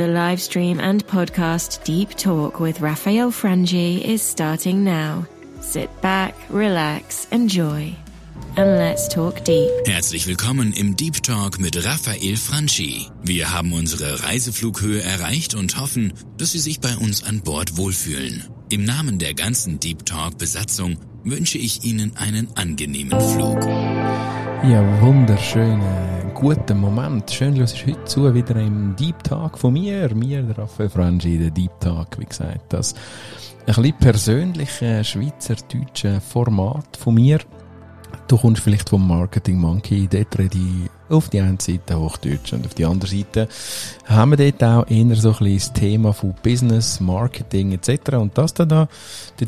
The live stream and podcast Deep Talk with Raphael Frangi is starting now. Sit back, relax, enjoy. And let's talk deep. Herzlich willkommen im Deep Talk mit Raphael Franchi. Wir haben unsere Reiseflughöhe erreicht und hoffen, dass Sie sich bei uns an Bord wohlfühlen. Im Namen der ganzen Deep Talk Besatzung wünsche ich Ihnen einen angenehmen Flug. Ja, wunderschönen guten Moment. Schön, dass ich heute zu wieder im Deep Talk von mir, mir, der Raphael Franchi, der Deep Talk, wie gesagt, das ein bisschen persönliche schweizerdeutsche Format von mir. Du kommst vielleicht vom Marketing Monkey, dort rede ich auf die eine Seite Hochdeutsch und auf die andere Seite haben wir dort auch eher so ein bisschen das Thema von Business, Marketing etc. Und das da, der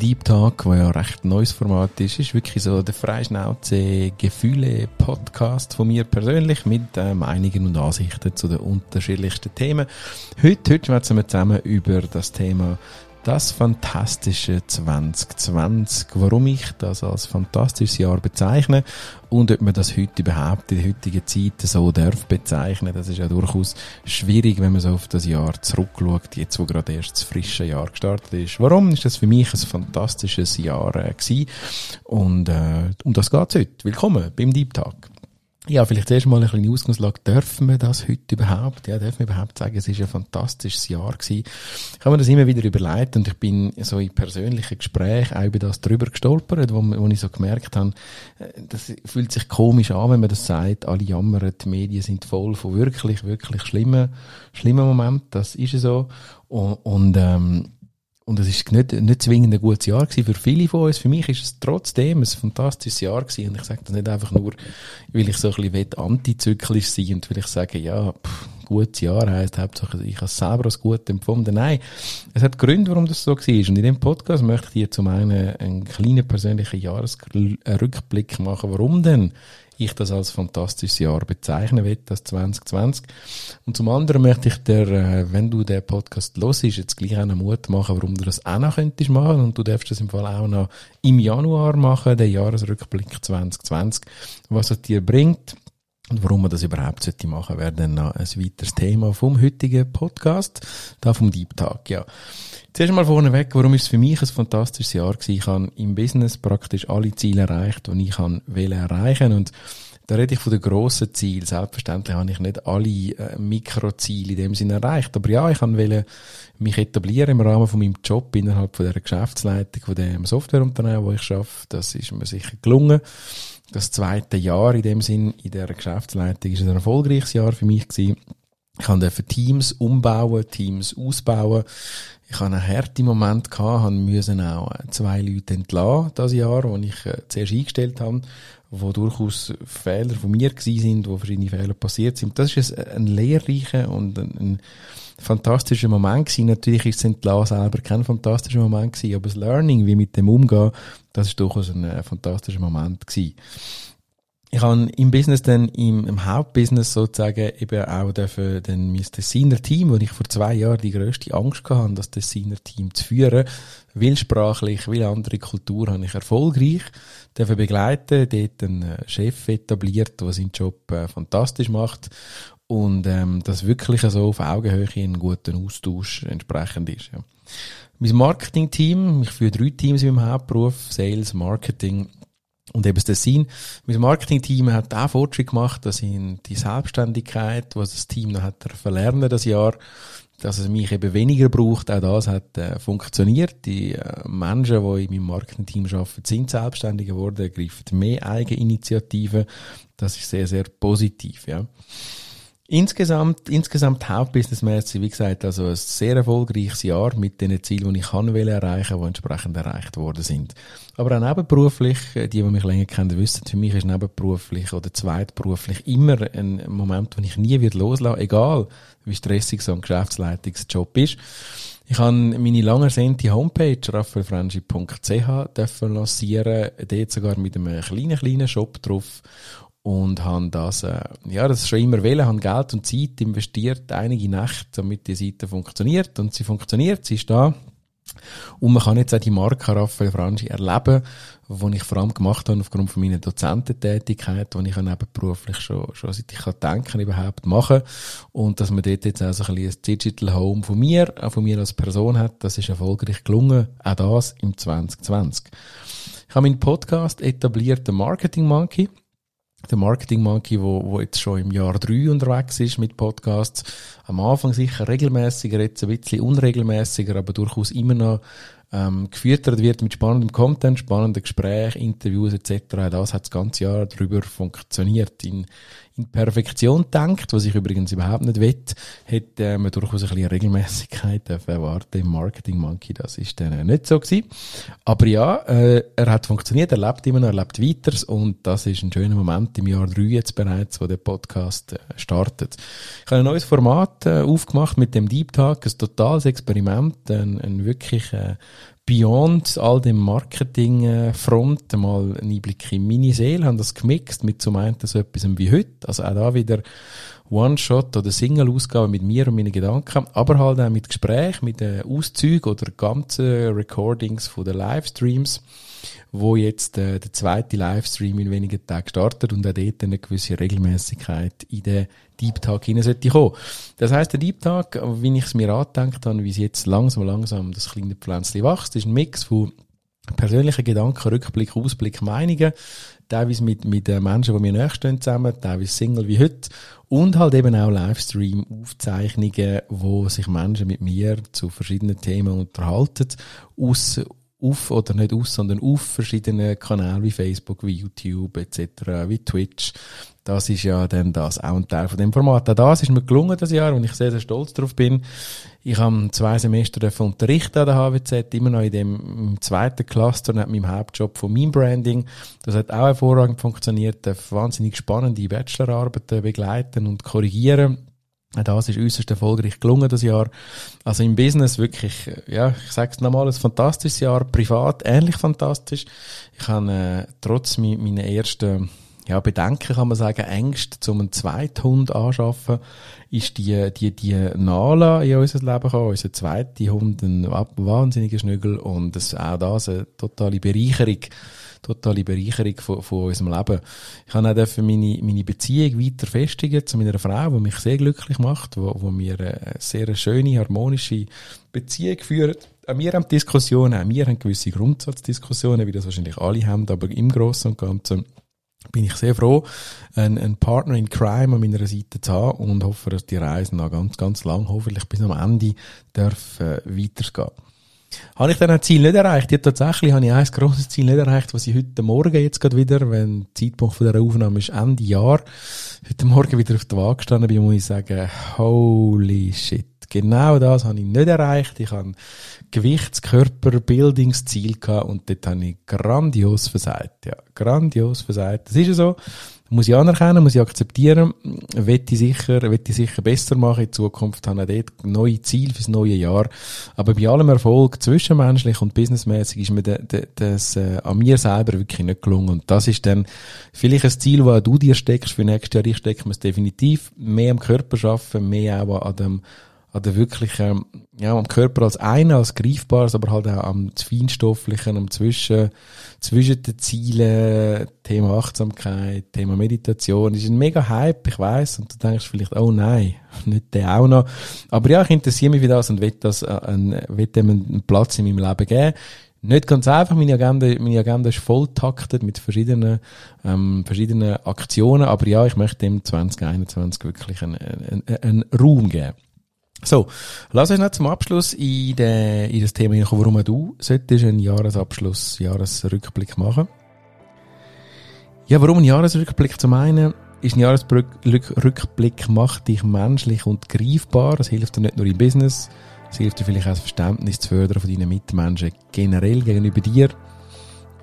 Deep Talk, der ja recht neues Format ist, ist wirklich so der Freischnauze Gefühle Podcast von mir persönlich mit äh, Meinungen und Ansichten zu den unterschiedlichsten Themen. Heute, heute schwätzen wir zusammen über das Thema das fantastische 2020, warum ich das als fantastisches Jahr bezeichne und ob man das heute überhaupt in der heutigen Zeit so darf bezeichnen, das ist ja durchaus schwierig, wenn man so auf das Jahr zurückschaut, jetzt wo gerade erst das frische Jahr gestartet ist. Warum ist das für mich ein fantastisches Jahr äh, gewesen? Und äh, um das geht's heute. Willkommen beim Deep Talk. Ja, vielleicht zuerst mal eine kleine Ausgangslage. Dürfen wir das heute überhaupt? Ja, dürfen wir überhaupt sagen, es ist ein fantastisches Jahr gewesen? Ich habe mir das immer wieder überlegt und ich bin so in persönlichen Gesprächen auch über das drüber gestolpert, wo, wo ich so gemerkt habe, äh, das fühlt sich komisch an, wenn man das sagt, alle jammern, die Medien sind voll von wirklich, wirklich schlimmen, schlimmen Momenten. Das ist so. Und, und ähm, und es ist nicht, nicht zwingend ein gutes Jahr für viele von uns. Für mich ist es trotzdem ein fantastisches Jahr gewesen. Und ich sage das nicht einfach nur, weil ich so ein bisschen antizyklisch sein und will ich sagen, ja, pff, gutes Jahr heisst Hauptsache, ich habe es selber als gut empfunden. Nein, es hat Gründe, warum das so war. Und in dem Podcast möchte ich dir zum einen einen kleinen persönlichen Jahresrückblick machen. Warum denn? Ich das als fantastisches Jahr bezeichnen will, das 2020. Und zum anderen möchte ich dir, äh, wenn du den Podcast ist, jetzt gleich auch noch Mut machen, warum du das auch noch könntest machen. Und du darfst das im Fall auch noch im Januar machen, den Jahresrückblick 2020, was es dir bringt. Und warum man das überhaupt sollte machen, wäre dann noch ein weiteres Thema vom heutigen Podcast, da vom Deep Talk, ja. Zuerst mal vorneweg, warum ist es für mich ein fantastisches Jahr gewesen? Ich habe im Business praktisch alle Ziele erreicht, die ich will erreichen und da rede ich von den grossen Zielen. Selbstverständlich habe ich nicht alle äh, Mikroziele in dem Sinne erreicht. Aber ja, ich wollte mich etablieren im Rahmen von meinem Job innerhalb von der Geschäftsleitung von dem Softwareunternehmen, wo ich arbeite. Das ist mir sicher gelungen. Das zweite Jahr in dem Sinn in der Geschäftsleitung ist ein erfolgreiches Jahr für mich gewesen. Ich konnte Teams umbauen, Teams ausbauen. Ich hatte einen harten Moment gehabt, müssen auch zwei Leute entlassen, das Jahr, wo ich äh, zuerst eingestellt habe, wo durchaus Fehler von mir gewesen sind, wo verschiedene Fehler passiert sind. Das ist ein, ein lehrreicher und ein, ein fantastischer Moment gewesen. Natürlich ist das Entlassen selber kein fantastischer Moment gewesen, aber das Learning, wie mit dem umgehen, das ist durchaus ein, ein fantastischer Moment gewesen ich habe im Business dann, im, im Hauptbusiness sozusagen eben auch dürfen, dann mein Designer Team, wo ich vor zwei Jahren die grösste Angst hatte, das Designer Team zu führen, will sprachlich, will andere Kultur, habe ich erfolgreich dürfen begleiten, dort einen äh, Chef etabliert, der seinen Job äh, fantastisch macht und ähm, das wirklich so auf Augenhöhe einen guten Austausch entsprechend ist. Ja. Mein Marketing-Team, ich führe drei Teams in meinem Hauptberuf, Sales, Marketing und eben das Design. Mein Marketing-Team hat auch Fortschritt gemacht, dass in die Selbstständigkeit, was das Team noch hat verlernen das Jahr, dass es mich eben weniger braucht, auch das hat äh, funktioniert. Die äh, Menschen, die in meinem Marketing-Team arbeiten, sind selbstständig geworden, ergreifen mehr Eigeninitiativen. Das ist sehr, sehr positiv, ja. Insgesamt, insgesamt hauptbusinessmäßig, wie gesagt, also ein sehr erfolgreiches Jahr mit den Zielen, die ich kann erreichen, die entsprechend erreicht worden sind. Aber auch nebenberuflich, die, die mich länger kennen, wissen, für mich ist nebenberuflich oder zweitberuflich immer ein Moment, den ich nie wieder loslassen, egal wie stressig so ein Geschäftsleitungsjob ist. Ich habe meine lang ersehnte Homepage raffaelfranchi.ch lancieren, dort sogar mit einem kleinen, kleinen Shop drauf und haben das, äh, ja, das schon immer wählen, haben Geld und Zeit investiert, einige Nächte, damit die Seite funktioniert und sie funktioniert, sie ist da. Und man kann jetzt auch die Marke Raphael Franchi erleben, die ich vor allem gemacht habe aufgrund von meiner Dozententätigkeit, die ich nebenberuflich schon, schon seit ich kann denken überhaupt mache. Und dass man dort jetzt auch so ein, bisschen ein Digital Home von mir, auch von mir als Person hat, das ist erfolgreich gelungen. Auch das im 2020. Ich habe meinen Podcast etabliert, der Marketing Monkey der Marketing Monkey, wo, wo jetzt schon im Jahr drei unterwegs ist mit Podcasts. Am Anfang sicher regelmäßiger, jetzt ein bisschen unregelmäßiger, aber durchaus immer noch ähm, gefüttert wird mit spannendem Content, spannenden Gesprächen, Interviews etc. Das hat das ganze Jahr darüber funktioniert. In, Perfektion denkt, was ich übrigens überhaupt nicht will, hätte äh, man durchaus ein bisschen Regelmäßigkeit erwarten im Marketing Monkey. Das ist dann äh, nicht so gewesen. Aber ja, äh, er hat funktioniert, er lebt immer noch, er lebt weiter und das ist ein schöner Moment im Jahr 3 jetzt bereits, wo der Podcast äh, startet. Ich habe ein neues Format äh, aufgemacht mit dem Deep Talk, ein totales Experiment, ein, ein wirklich äh, beyond all dem Marketing-Front mal einen Einblick in meine Seele, haben das gemixt mit zum einen so etwas wie heute, also auch da wieder One-Shot oder Single-Ausgabe mit mir und meinen Gedanken, aber halt auch mit Gespräch, mit Auszügen oder ganzen Recordings von den Livestreams wo jetzt äh, der zweite Livestream in wenigen Tagen startet und auch dort eine gewisse Regelmäßigkeit in den Deep Talk hinein sollte kommen. Das heißt, der Deep Talk, wie ich es mir angedenkt habe, wie es jetzt langsam, langsam das kleine Pflänzchen wächst, ist ein Mix von persönlichen Gedanken, Rückblick, Ausblick, Meinungen, teilweise mit, mit äh, Menschen, die mir nächstehen zusammen, teilweise Single wie heute und halt eben auch Livestream-Aufzeichnungen, wo sich Menschen mit mir zu verschiedenen Themen unterhalten, aus auf oder nicht aus, sondern auf verschiedenen Kanälen wie Facebook, wie YouTube etc., wie Twitch. Das ist ja dann das auch ein Teil von dem Format. Auch das ist mir gelungen das Jahr und ich sehr, sehr stolz darauf bin. Ich habe zwei Semester unterrichten an der HWZ, immer noch in dem zweiten Cluster neben meinem Hauptjob von meinem Branding. Das hat auch hervorragend funktioniert, wahnsinnig spannende Bachelorarbeiten begleiten und korrigieren das ist äußerst erfolgreich gelungen das Jahr. Also im Business wirklich, ja, ich sage es nochmal, ein fantastisches Jahr. Privat ähnlich fantastisch. Ich habe äh, trotz meiner ersten ja, Bedenken kann man sagen, Ängste zum einen Zweithund anschaffen, ist die, die, die Nala in unser Leben gekommen, unser zweiter Hund, ein wahnsinniger Schnügel und das, auch das eine totale Bereicherung totale Bereicherung von, von unserem Leben. Ich habe auch meine, meine Beziehung weiter festigen zu meiner Frau, die mich sehr glücklich macht, wo, wo mir eine sehr schöne, harmonische Beziehung führt. Auch wir haben Diskussionen, auch wir haben gewisse Grundsatzdiskussionen, wie das wahrscheinlich alle haben, aber im Großen und Ganzen bin ich sehr froh, einen, einen Partner in Crime an meiner Seite zu haben und hoffe, dass die Reise noch ganz, ganz lang, hoffentlich bis am Ende, darf äh, weitergehen. Habe ich dann ein Ziel nicht erreicht? Ja, tatsächlich habe ich ein grosses Ziel nicht erreicht, was ich heute Morgen jetzt gerade wieder, wenn der Zeitpunkt von der Aufnahme ist Ende Jahr, heute Morgen wieder auf der Waage gestanden bin, muss ich sagen, holy shit. Genau das habe ich nicht erreicht. Ich habe Gewichtskörperbildungsziel gehabt und dort habe ich grandios versagt. Ja, grandios versagt. Das ist ja so muss ich anerkennen, muss ich akzeptieren, wette ich sicher, wette ich sicher besser machen in Zukunft, habe ich dort neue Ziele fürs neue Jahr. Aber bei allem Erfolg, zwischenmenschlich und businessmäßig, ist mir de, de, das äh, an mir selber wirklich nicht gelungen. Und das ist dann vielleicht ein Ziel, das du dir steckst für nächstes Jahr. Ich stecke mir definitiv mehr am Körper schaffen, mehr auch an dem an der wirklichen, ja, am Körper als einer, als greifbares, aber halt auch am feinstofflichen, am Zwischen, zwischen den Zielen, Thema Achtsamkeit, Thema Meditation, das ist ein mega Hype, ich weiß und du denkst vielleicht, oh nein, nicht der auch noch. Aber ja, ich interessiere mich für das und will das, äh, ein, will dem einen Platz in meinem Leben geben. Nicht ganz einfach, meine Agenda, meine Agenda ist voll taktet mit verschiedenen, ähm, verschiedenen Aktionen, aber ja, ich möchte dem 2021 wirklich einen, einen, einen Raum geben. So, lass uns noch zum Abschluss in, de, in das Thema hineinkommen, warum du solltest einen Jahresabschluss, Jahresrückblick machen. Ja, warum ein Jahresrückblick? Zum einen ist ein Jahresrückblick macht dich menschlich und greifbar. Das hilft dir nicht nur im Business, es hilft dir vielleicht auch das Verständnis zu fördern von deinen Mitmenschen generell gegenüber dir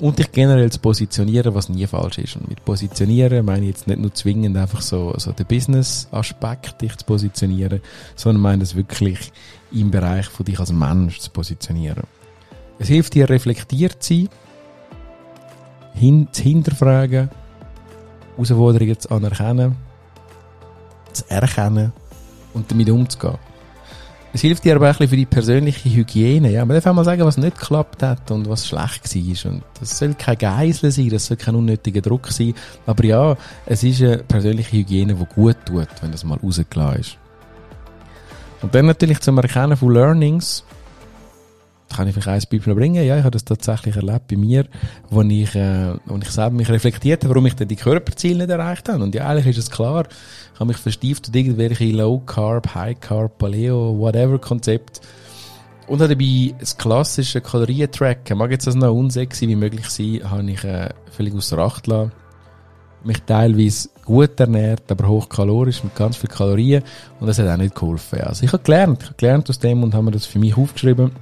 und dich generell zu positionieren, was nie falsch ist. Und mit positionieren meine ich jetzt nicht nur zwingend einfach so, so den Business-Aspekt dich zu positionieren, sondern meine es wirklich im Bereich von dich als Mensch zu positionieren. Es hilft dir reflektiert zu sein, hin, zu hinterfragen, Herausforderungen zu anerkennen, zu erkennen und damit umzugehen. Es hilft dir aber ein bisschen für die persönliche Hygiene. Ja, man darf auch mal sagen, was nicht geklappt hat und was schlecht war. Und das soll kein Geisel sein, das soll kein unnötiger Druck sein. Aber ja, es ist eine persönliche Hygiene, die gut tut, wenn das mal rausgelassen ist. Und dann natürlich zum Erkennen von Learnings. Kann ich vielleicht ein Beispiel bringen. Ja, ich habe das tatsächlich erlebt bei mir, wo ich, äh, wo ich selber mich reflektiert habe, warum ich denn die Körperziele nicht erreicht habe. Und ja, eigentlich ist es klar, ich habe mich verstieft und irgendwelche Low Carb, High Carb, Paleo, whatever Konzept. Und habe dabei das klassische Kalorientracken, mag jetzt das noch unsexy wie möglich sein, habe ich äh, völlig außer Acht lassen. Mich teilweise gut ernährt, aber hochkalorisch mit ganz viel Kalorien und das hat auch nicht geholfen. Also ich habe gelernt, ich habe gelernt aus dem und habe mir das für mich aufgeschrieben,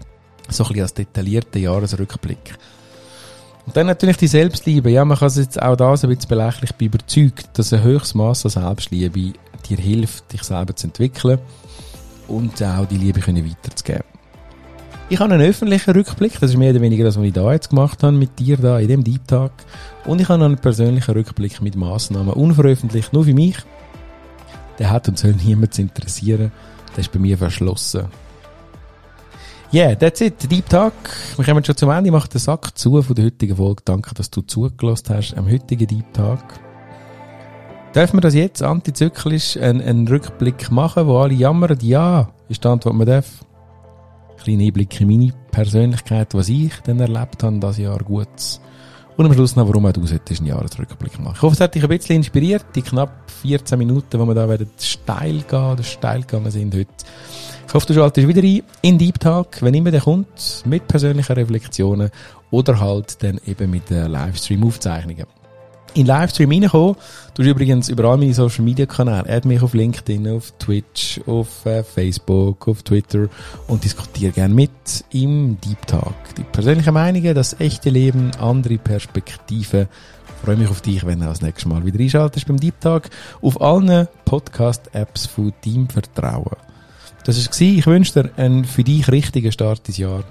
so ein bisschen als detaillierter Jahresrückblick. Und dann natürlich die Selbstliebe. Ja, man kann es jetzt auch da so ein bisschen belächlich bei überzeugt, dass ein höchstes Maß an Selbstliebe dir hilft, dich selber zu entwickeln und auch die Liebe können weiterzugeben. Ich habe einen öffentlichen Rückblick, das ist mehr oder weniger das, was ich da jetzt gemacht habe mit dir da in dem Deep Talk. Und ich habe einen persönlichen Rückblick mit Massnahmen, unveröffentlicht, nur für mich. Der hat und soll niemand interessieren. Der ist bei mir verschlossen. Yeah, that's it. Deep Talk. Wir kommen schon zum Ende. Ich mache den Sack zu von der heutigen Folge. Danke, dass du zugelassen hast am heutigen Deep Talk. Dürfen wir das jetzt antizyklisch einen, einen Rückblick machen, wo alle jammern? Ja, ist die Antwort, man darf. Kleiner Einblick in meine Persönlichkeit, was ich dann erlebt habe, das Jahr gut. Und am Schluss noch, warum auch du solltest einen Jahresrückblick machen. Ich hoffe, es hat dich ein bisschen inspiriert, die knapp 14 Minuten, wo wir da werden steil gehen, oder steil gegangen sind heute. Ich hoffe, du schaltest wieder ein in Deep Talk, wenn immer der kommt, mit persönlichen Reflexionen oder halt dann eben mit den Livestream-Aufzeichnungen. In Livestream reinkommen, du übrigens überall meine Social Media Kanäle, add mich auf LinkedIn, auf Twitch, auf äh, Facebook, auf Twitter und diskutiere gerne mit im Deep Talk. Die persönlichen Meinungen, das echte Leben, andere Perspektiven. Freue mich auf dich, wenn du das nächste Mal wieder einschaltest beim Deep Talk auf allen Podcast-Apps von Team Vertrauen. Das war Ich wünsche dir einen für dich richtigen Start ins Jahr.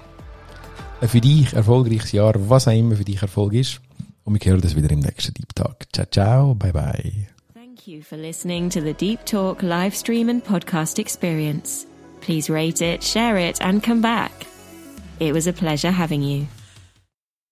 Ein für dich erfolgreiches Jahr, was auch immer für dich Erfolg ist. Und wir hören das wieder im nächsten Deep Talk. Ciao, ciao, bye bye. Thank you for listening to the Deep Talk live and podcast experience. Please rate it, share it, and come back. It was a pleasure having you.